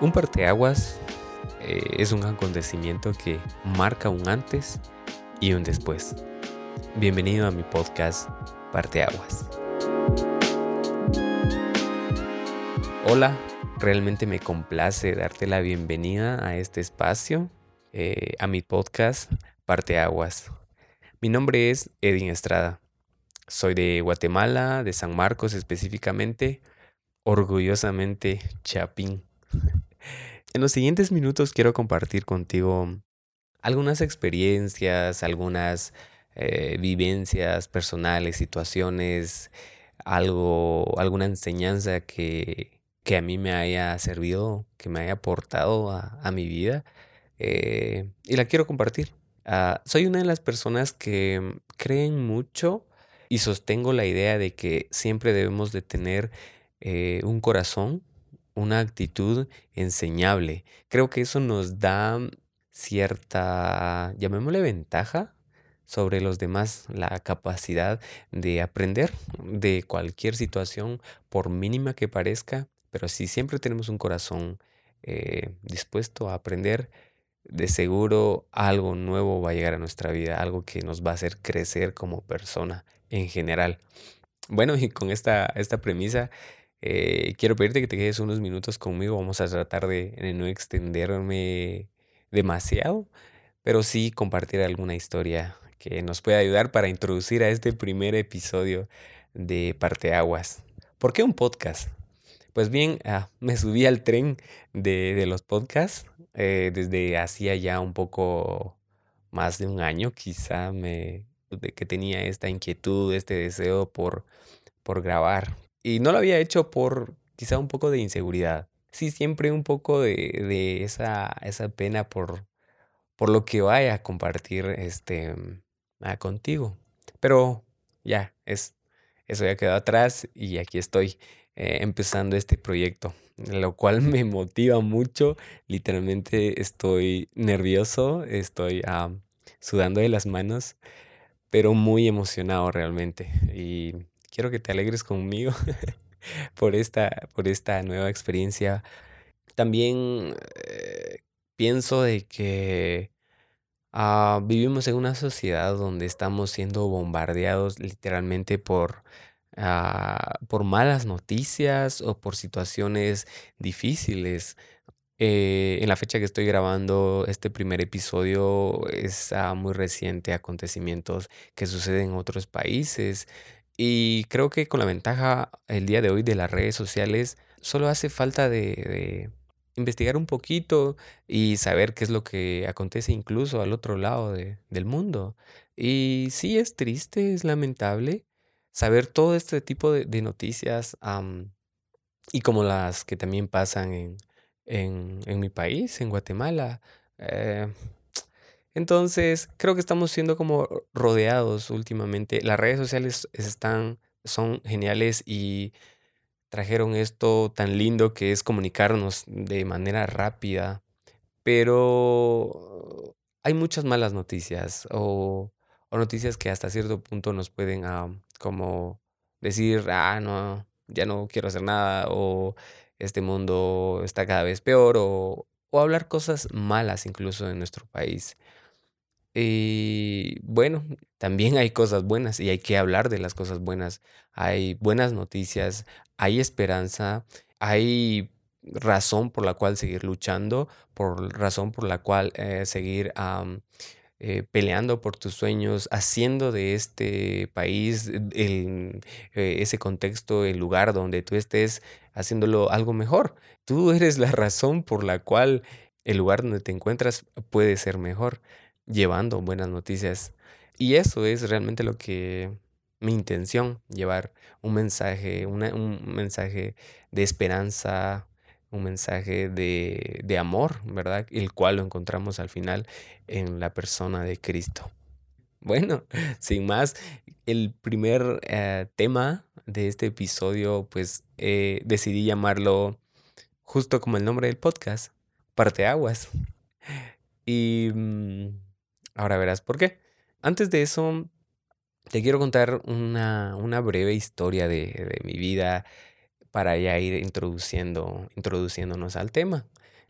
Un parteaguas eh, es un acontecimiento que marca un antes y un después. Bienvenido a mi podcast Parteaguas. Hola, realmente me complace darte la bienvenida a este espacio, eh, a mi podcast Parteaguas. Mi nombre es Edwin Estrada. Soy de Guatemala, de San Marcos específicamente, orgullosamente Chapín. En los siguientes minutos quiero compartir contigo algunas experiencias, algunas eh, vivencias personales, situaciones, algo, alguna enseñanza que, que, a mí me haya servido, que me haya aportado a, mi vida eh, y la quiero compartir. Ah, soy una de las personas que creen mucho y sostengo la idea de que siempre debemos de tener eh, un corazón una actitud enseñable. Creo que eso nos da cierta, llamémosle ventaja sobre los demás, la capacidad de aprender de cualquier situación, por mínima que parezca, pero si siempre tenemos un corazón eh, dispuesto a aprender, de seguro algo nuevo va a llegar a nuestra vida, algo que nos va a hacer crecer como persona en general. Bueno, y con esta, esta premisa eh, quiero pedirte que te quedes unos minutos conmigo. Vamos a tratar de, no extenderme demasiado, pero sí compartir alguna historia que nos pueda ayudar para introducir a este primer episodio de Parteaguas. ¿Por qué un podcast? Pues bien, ah, me subí al tren de, los podcasts eh, desde hacía ya un poco más de un año, quizá me, de que tenía esta inquietud, este deseo por, por grabar, y no lo había hecho por quizá un poco de inseguridad. Sí, siempre un poco de, esa, esa pena por, por lo que vaya a compartir este, ah, contigo. Pero ya, es, eso ya quedó atrás y aquí estoy eh, empezando este proyecto, lo cual me motiva mucho. Literalmente estoy nervioso, estoy ah, sudando de las manos, pero muy emocionado realmente. Y quiero que te alegres conmigo por, esta, por esta nueva experiencia. También eh, pienso de que ah, vivimos en una sociedad donde estamos siendo bombardeados literalmente por, ah, por malas noticias o por situaciones difíciles. Eh, en la fecha que estoy grabando este primer episodio es muy reciente acontecimientos que suceden en otros países y creo que con la ventaja el día de hoy de las redes sociales, solo hace falta de, investigar un poquito y saber qué es lo que acontece incluso al otro lado del mundo. Y sí es triste, es lamentable saber todo este tipo de, noticias y como las que también pasan en, en, mi país, en Guatemala. Eh, entonces, creo que estamos siendo como rodeados últimamente. Las redes sociales están, son geniales y trajeron esto tan lindo que es comunicarnos de manera rápida, pero hay muchas malas noticias o, noticias que hasta cierto punto nos pueden ah, como decir, ah, no, ya no quiero hacer nada o este mundo está cada vez peor o, o hablar cosas malas incluso en nuestro país. Y bueno, también hay cosas buenas y hay que hablar de las cosas buenas. Hay buenas noticias, hay esperanza, hay razón por la cual seguir luchando, por razón por la cual eh, seguir eh, peleando por tus sueños, haciendo de este país, el, eh, ese contexto, el lugar donde tú estés, haciéndolo algo mejor. Tú eres la razón por la cual el lugar donde te encuentras puede ser mejor llevando buenas noticias. Y eso es realmente lo que mi intención, llevar un mensaje, un mensaje de esperanza, un mensaje de, de, amor, ¿verdad? El cual lo encontramos al final en la persona de Cristo. Bueno, sin más, el primer eh, tema de este episodio, pues eh, decidí llamarlo justo como el nombre del podcast, Parteaguas. Y mm, Ahora verás por qué. Antes de eso, te quiero contar una, una breve historia de, de mi vida para ya ir introduciendo, introduciéndonos al tema.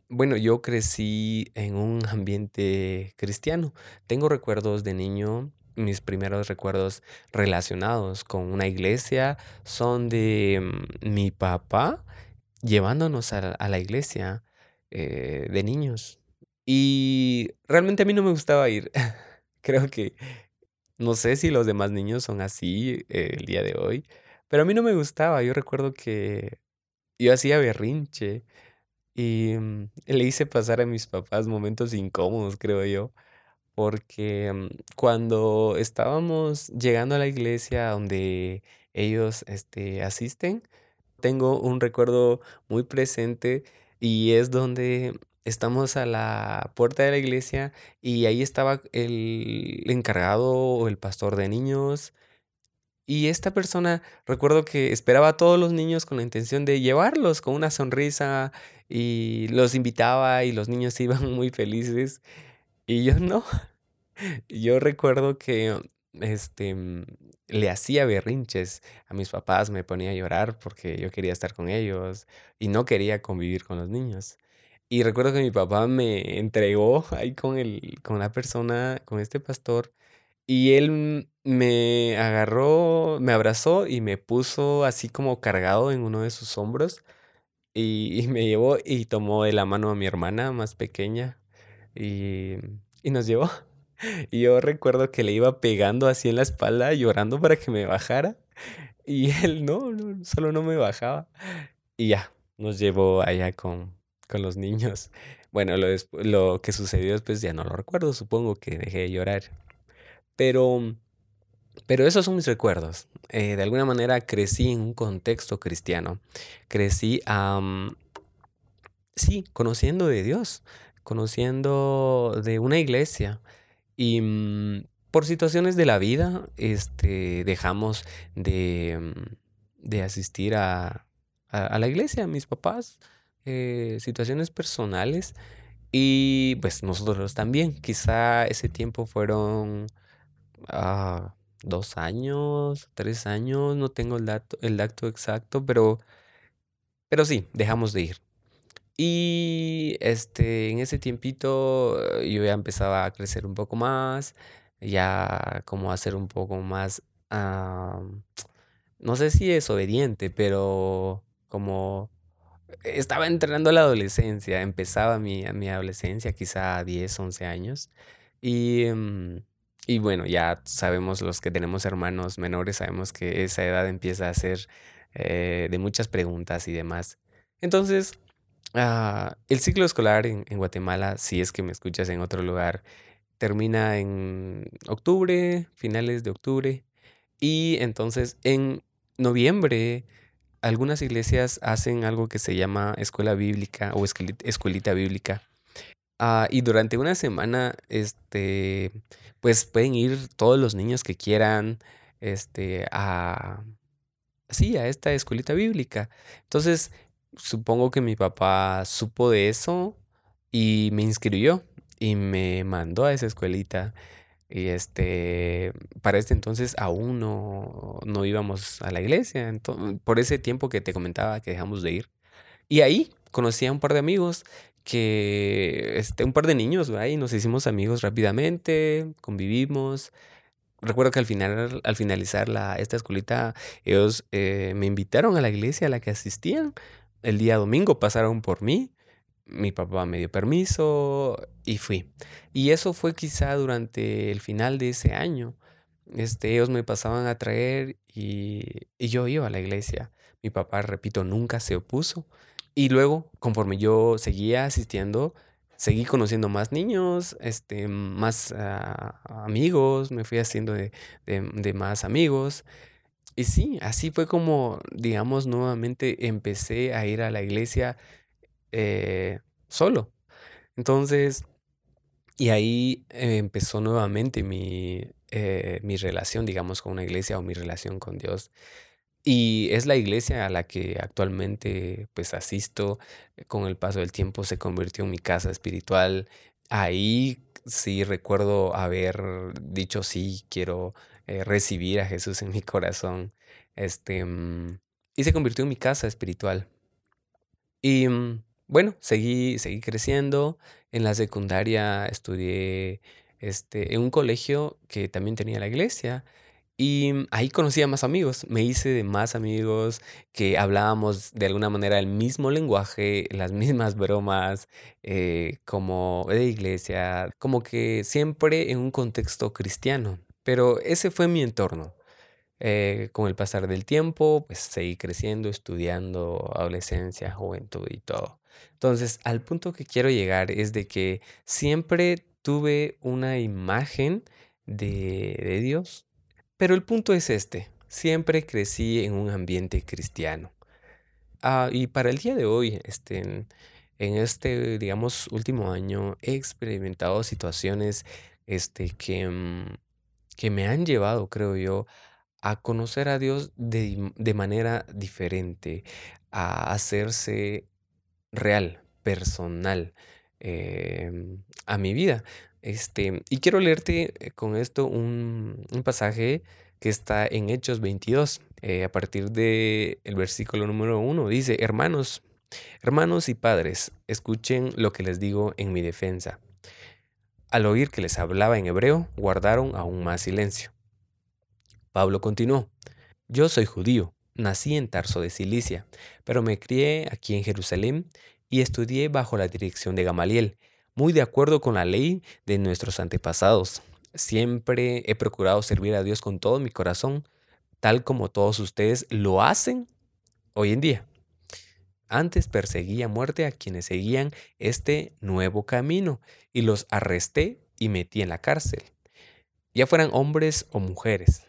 Bueno, yo crecí en un ambiente cristiano. Tengo recuerdos de niño, mis primeros recuerdos relacionados con una iglesia son de mm, mi papá llevándonos a, la iglesia eh, de niños. Y realmente a mí no me gustaba ir. Creo que no sé si los demás niños son así eh, el día de hoy, pero a mí no me gustaba. Yo recuerdo que yo hacía berrinche y mm, le hice pasar a mis papás momentos incómodos, creo yo, porque mm, cuando estábamos llegando a la iglesia donde ellos este, asisten, tengo un recuerdo muy presente y es donde estamos a la puerta de la iglesia y ahí estaba el encargado o el pastor de niños y esta persona, recuerdo que esperaba a todos los niños con la intención de llevarlos con una sonrisa y los invitaba y los niños iban muy felices y yo no. Yo recuerdo que este le hacía berrinches a mis papás, me ponía a llorar porque yo quería estar con ellos y no quería convivir con los niños. Y recuerdo que mi papá me entregó ahí con el, con la persona, con este pastor, y él me agarró, me abrazó y me puso así como cargado en uno de sus hombros y, me llevó y tomó de la mano a mi hermana más pequeña y, y nos llevó. Y yo recuerdo que le iba pegando así en la espalda, llorando para que me bajara. Y él no, no, solo no me bajaba. Y ya, nos llevó allá con, con los niños. Bueno, lo, lo que sucedió después ya no lo recuerdo, supongo que dejé de llorar. Pero, pero esos son mis recuerdos. Eh, de alguna manera crecí en un contexto cristiano. Crecí, sí, conociendo de Dios, conociendo de una iglesia. Y mm, por situaciones de la vida, este, dejamos de, mm, de asistir a, a- a la iglesia, mis papás, eh, situaciones personales. Y pues nosotros también. Quizá ese tiempo fueron ah, dos años, tres años, no tengo el dato, el dato exacto, pero, pero sí, dejamos de ir. Y este, en ese tiempito eh, yo ya empezaba a crecer un poco más, ya como a ser un poco más, ah, no sé si es obediente, pero como estaba entrando a la adolescencia, empezaba mi, mi adolescencia, quizá a 10, 11 años. Y, mm, y bueno, ya sabemos los que tenemos hermanos menores, sabemos que esa edad empieza a ser eh, de muchas preguntas y demás. Entonces, Ah, el ciclo escolar en, en Guatemala, si es que me escuchas en otro lugar, termina en octubre, finales de octubre, y entonces en noviembre algunas iglesias hacen algo que se llama escuela bíblica o escueli- escuelita bíblica. Ah, y durante una semana, este, pues pueden ir todos los niños que quieran, este, a, Sí, a esta escuelita bíblica. Entonces, supongo que mi papá supo de eso y me inscribió y me mandó a esa escuelita. Y este, para este entonces aún no, no íbamos a la iglesia. ento- por ese tiempo que te comentaba que dejamos de ir. Y ahí conocí a un par de amigos que, este, un par de niños. Y nos hicimos amigos rápidamente, convivimos. Recuerdo que al final, al finalizar la, esta escuelita, ellos eh, me invitaron a la iglesia a la que asistían. El día domingo pasaron por mí, mi papá me dio permiso y fui. Y eso fue quizá durante el final de ese año. Este, ellos me pasaban a traer y, y yo iba a la iglesia. Mi papá, repito, nunca se opuso. Y luego, conforme yo seguía asistiendo, seguí conociendo más niños, este, más ah, amigos, me fui haciendo de, de- más amigos. Y sí, así fue como, digamos, nuevamente empecé a ir a la iglesia eh, solo. Entonces, y ahí empezó nuevamente mi, eh, mi relación, digamos, con una iglesia o mi relación con Dios. Y es la iglesia a la que actualmente pues asisto. eh, Con el paso del tiempo se convirtió en mi casa espiritual. Ahí sí recuerdo haber dicho sí, quiero eh, recibir a Jesús en mi corazón. Este, mm, y se convirtió en mi casa espiritual. Y mm, bueno, seguí, seguí creciendo. En la secundaria estudié este, en un colegio que también tenía la iglesia. Y ahí conocí a más amigos, me hice de más amigos que hablábamos de alguna manera el mismo lenguaje, las mismas bromas, eh, como de iglesia, como que siempre en un contexto cristiano. Pero ese fue mi entorno. Eh, con el pasar del tiempo, pues seguí creciendo, estudiando adolescencia, juventud y todo. Entonces, al punto que quiero llegar es de que siempre tuve una imagen de Dios, pero el punto es este, siempre crecí en un ambiente cristiano. Ah, y para el día de hoy, este, en, este, digamos, último año, he experimentado situaciones este, que, mm, que me han llevado, creo yo, a conocer a Dios de, de manera diferente, a hacerse real, personal em, a mi vida. Este, y quiero leerte eh, con esto un, pasaje que está en Hechos 22, eh, a partir del el versículo número 1. Dice, hermanos, hermanos y padres, escuchen lo que les digo en mi defensa. Al oír que les hablaba en hebreo, guardaron aún más silencio. Pablo continuó, yo soy judío, nací en Tarso de Cilicia, pero me crié aquí en Jerusalén y estudié bajo la dirección de Gamaliel, muy de acuerdo con la ley de nuestros antepasados. Siempre he procurado servir a Dios con todo mi corazón, tal como todos ustedes lo hacen hoy en día. Antes perseguí a muerte a quienes seguían este nuevo camino y los arresté y metí en la cárcel, ya fueran hombres o mujeres.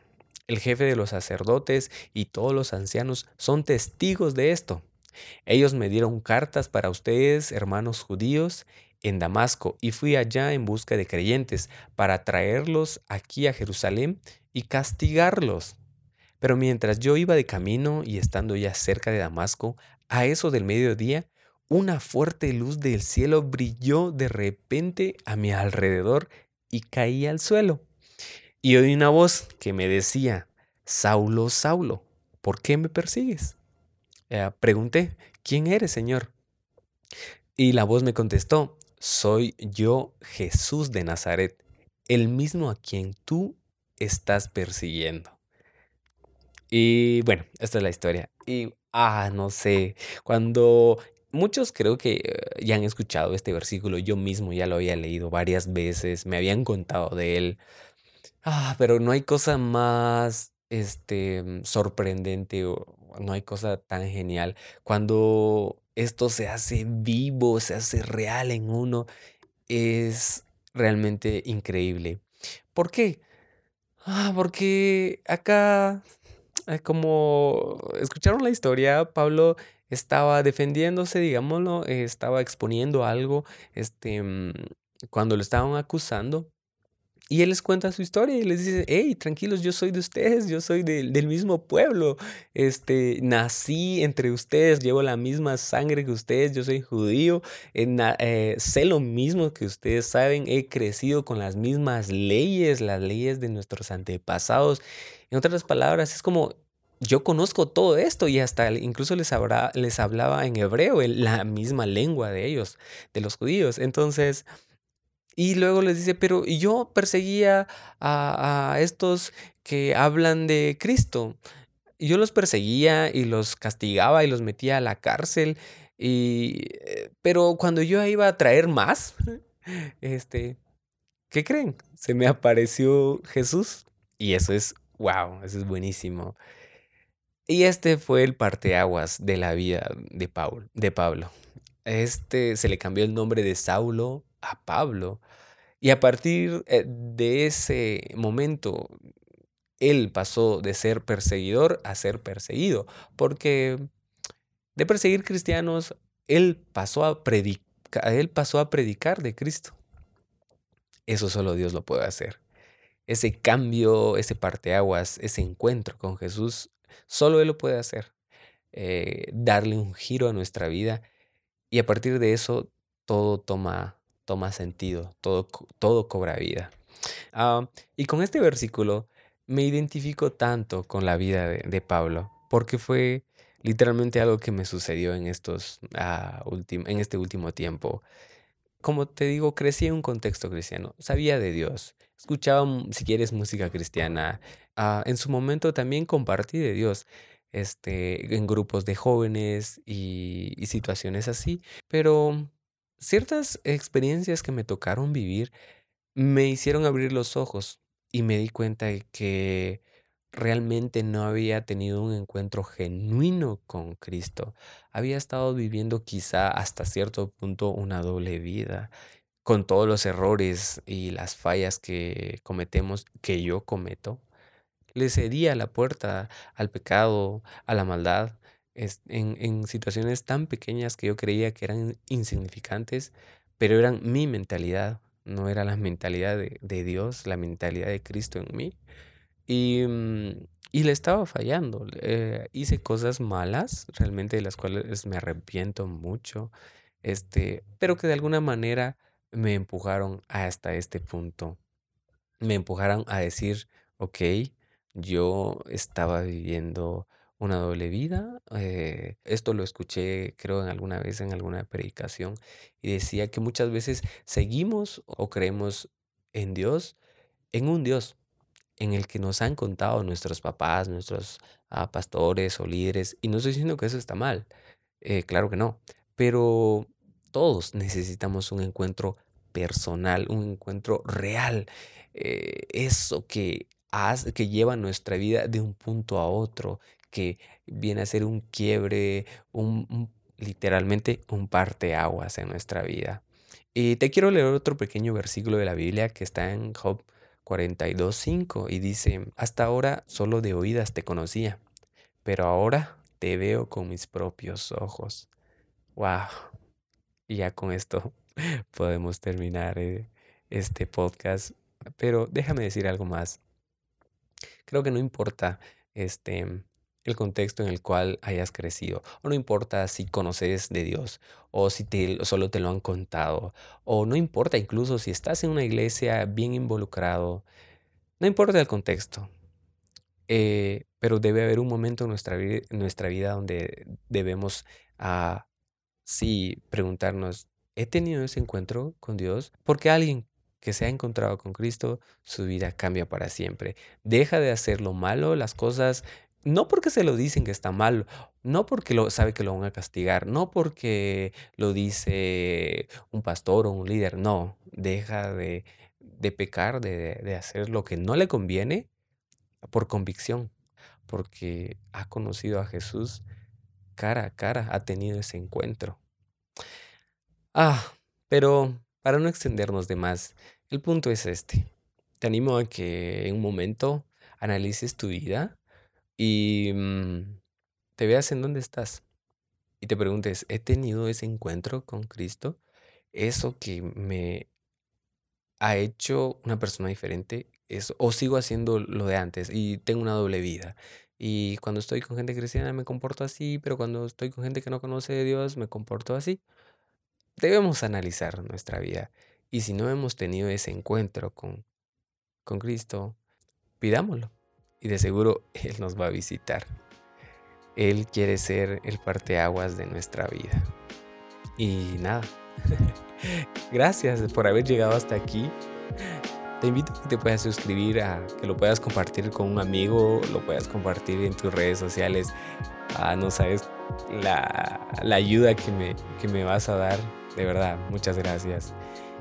El jefe de los sacerdotes y todos los ancianos son testigos de esto. Ellos me dieron cartas para ustedes, hermanos judíos, en Damasco, y fui allá en busca de creyentes para traerlos aquí a Jerusalén y castigarlos. Pero mientras yo iba de camino y estando ya cerca de Damasco, a eso del mediodía, una fuerte luz del cielo brilló de repente a mi alrededor y caí al suelo. Y oí una voz que me decía, Saulo, Saulo, ¿por qué me persigues? Eh, pregunté, ¿quién eres, Señor? Y la voz me contestó, soy yo Jesús de Nazaret, el mismo a quien tú estás persiguiendo. Y bueno, esta es la historia. Y, ah, no sé, cuando muchos creo que eh, ya han escuchado este versículo, yo mismo ya lo había leído varias veces, me habían contado de él, Ah, pero no hay cosa más, este, sorprendente o no hay cosa tan genial cuando esto se hace vivo, se hace real en uno, es realmente increíble. ¿Por qué? Ah, porque acá, eh, como escucharon la historia, Pablo estaba defendiéndose, digámoslo, estaba exponiendo algo, este, mm, cuando lo estaban acusando. Y él les cuenta su historia y les dice, hey, tranquilos, yo soy de ustedes, yo soy del mismo pueblo, este, nací entre ustedes, llevo la misma sangre que ustedes, yo soy judío, eh, sé lo mismo que ustedes saben, he crecido con las mismas leyes, las leyes de nuestros antepasados. En otras palabras, es como, yo conozco todo esto y hasta incluso les, les hablaba en hebreo, la misma lengua de ellos, de los judíos. Entonces... Y luego les dice, pero yo perseguía a, estos que hablan de Cristo. Yo los perseguía y los castigaba y los metía a la cárcel. Y, eh, pero cuando yo iba a traer más, este, ¿qué creen? Se me apareció Jesús. Y eso es, wow, eso es buenísimo. Y este fue el parteaguas de la vida de, Paul, de Pablo. Este se le cambió el nombre de Saulo a Pablo. Y a partir eh, de ese momento, él pasó de ser perseguidor a ser perseguido, porque de perseguir cristianos, él pasó a predicar, él pasó a predicar de Cristo. Eso solo Dios lo puede hacer. Ese cambio, ese parteaguas, ese encuentro con Jesús, solo Él lo puede hacer. Eh, darle un giro a nuestra vida y a partir de eso todo toma toma sentido, todo, todo cobra vida. Ah, y con este versículo me identifico tanto con la vida de, Pablo, porque fue literalmente algo que me sucedió en, estos, ah, en este último tiempo. Como te digo, crecí en un contexto cristiano, sabía de Dios, escuchaba, si quieres, música cristiana. Ah, en su momento también compartí de Dios este, en grupos de jóvenes y, y situaciones así, pero ciertas experiencias que me tocaron vivir me hicieron abrir los ojos y me di cuenta de que realmente no había tenido un encuentro genuino con Cristo. Había estado viviendo quizá hasta cierto punto una doble vida, con todos los errores y las fallas que cometemos, que yo cometo. Le cedía la puerta al pecado, a la maldad, en, en situaciones tan pequeñas que yo creía que eran insignificantes, pero eran mi mentalidad no era la mentalidad de, Dios, la mentalidad de Cristo en mí. Y, mm, le estaba fallando. Eh, hice cosas malas, realmente de las cuales me arrepiento mucho, este, pero que de alguna manera me empujaron hasta este punto. Me empujaron a decir, ok, yo estaba viviendo una doble vida. Eh, esto lo escuché, creo, en alguna vez en alguna predicación y decía que muchas veces seguimos o creemos en Dios, en un Dios en el que nos han contado nuestros papás, nuestros ah, pastores o líderes, y no estoy diciendo que eso está mal, eh, claro que no, pero todos necesitamos un encuentro personal, un encuentro real, eh, eso que, que lleva nuestra vida de un punto a otro, que viene a ser un quiebre, un, literalmente un parteaguas en nuestra vida. Y te quiero leer otro pequeño versículo de la Biblia que está en Job 42.5 y dice, hasta ahora solo de oídas te conocía, pero ahora te veo con mis propios ojos. ¡Wow! Y ya con esto podemos terminar eh, este podcast. Pero déjame decir algo más. Creo que no importa este, el contexto en el cual hayas crecido. O no importa si conoces de Dios o si solo te lo han contado. O no importa incluso si estás en una iglesia bien involucrado. No importa el contexto. Eh, pero debe haber un momento en nuestra, nuestra vida donde debemos uh, preguntarnos, ¿he tenido ese encuentro con Dios? Porque alguien que se ha encontrado con Cristo, su vida cambia para siempre. Deja de hacer lo malo, las cosas no porque se lo dicen que está mal, no porque lo, sabe que lo van a castigar, no porque lo dice un pastor o un líder, no, deja de, pecar, de, de hacer lo que no le conviene por convicción, porque ha conocido a Jesús cara a cara, ha tenido ese encuentro. Ah, pero para no extendernos de más, el punto es este. Te animo a que en un momento analices tu vida y mm, te veas en dónde estás y te preguntes, ¿he tenido ese encuentro con Cristo? Eso que me ha hecho una persona diferente, o sigo haciendo lo de antes y tengo una doble vida. Y cuando estoy con gente cristiana me comporto así, pero cuando estoy con gente que no conoce de Dios me comporto así. Debemos analizar nuestra vida. Y si no hemos tenido ese encuentro con, con Cristo, pidámoslo y de seguro Él nos va a visitar. Él quiere ser el parteaguas de nuestra vida. Y nada, gracias por haber llegado hasta aquí. Te invito a que te puedas suscribir, a que lo puedas compartir con un amigo, lo puedas compartir en tus redes sociales. Ah, no sabes la, la ayuda que me, que me vas a dar. De verdad, muchas gracias.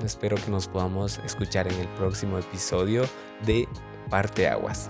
Espero que nos podamos escuchar en el próximo episodio de Parteaguas.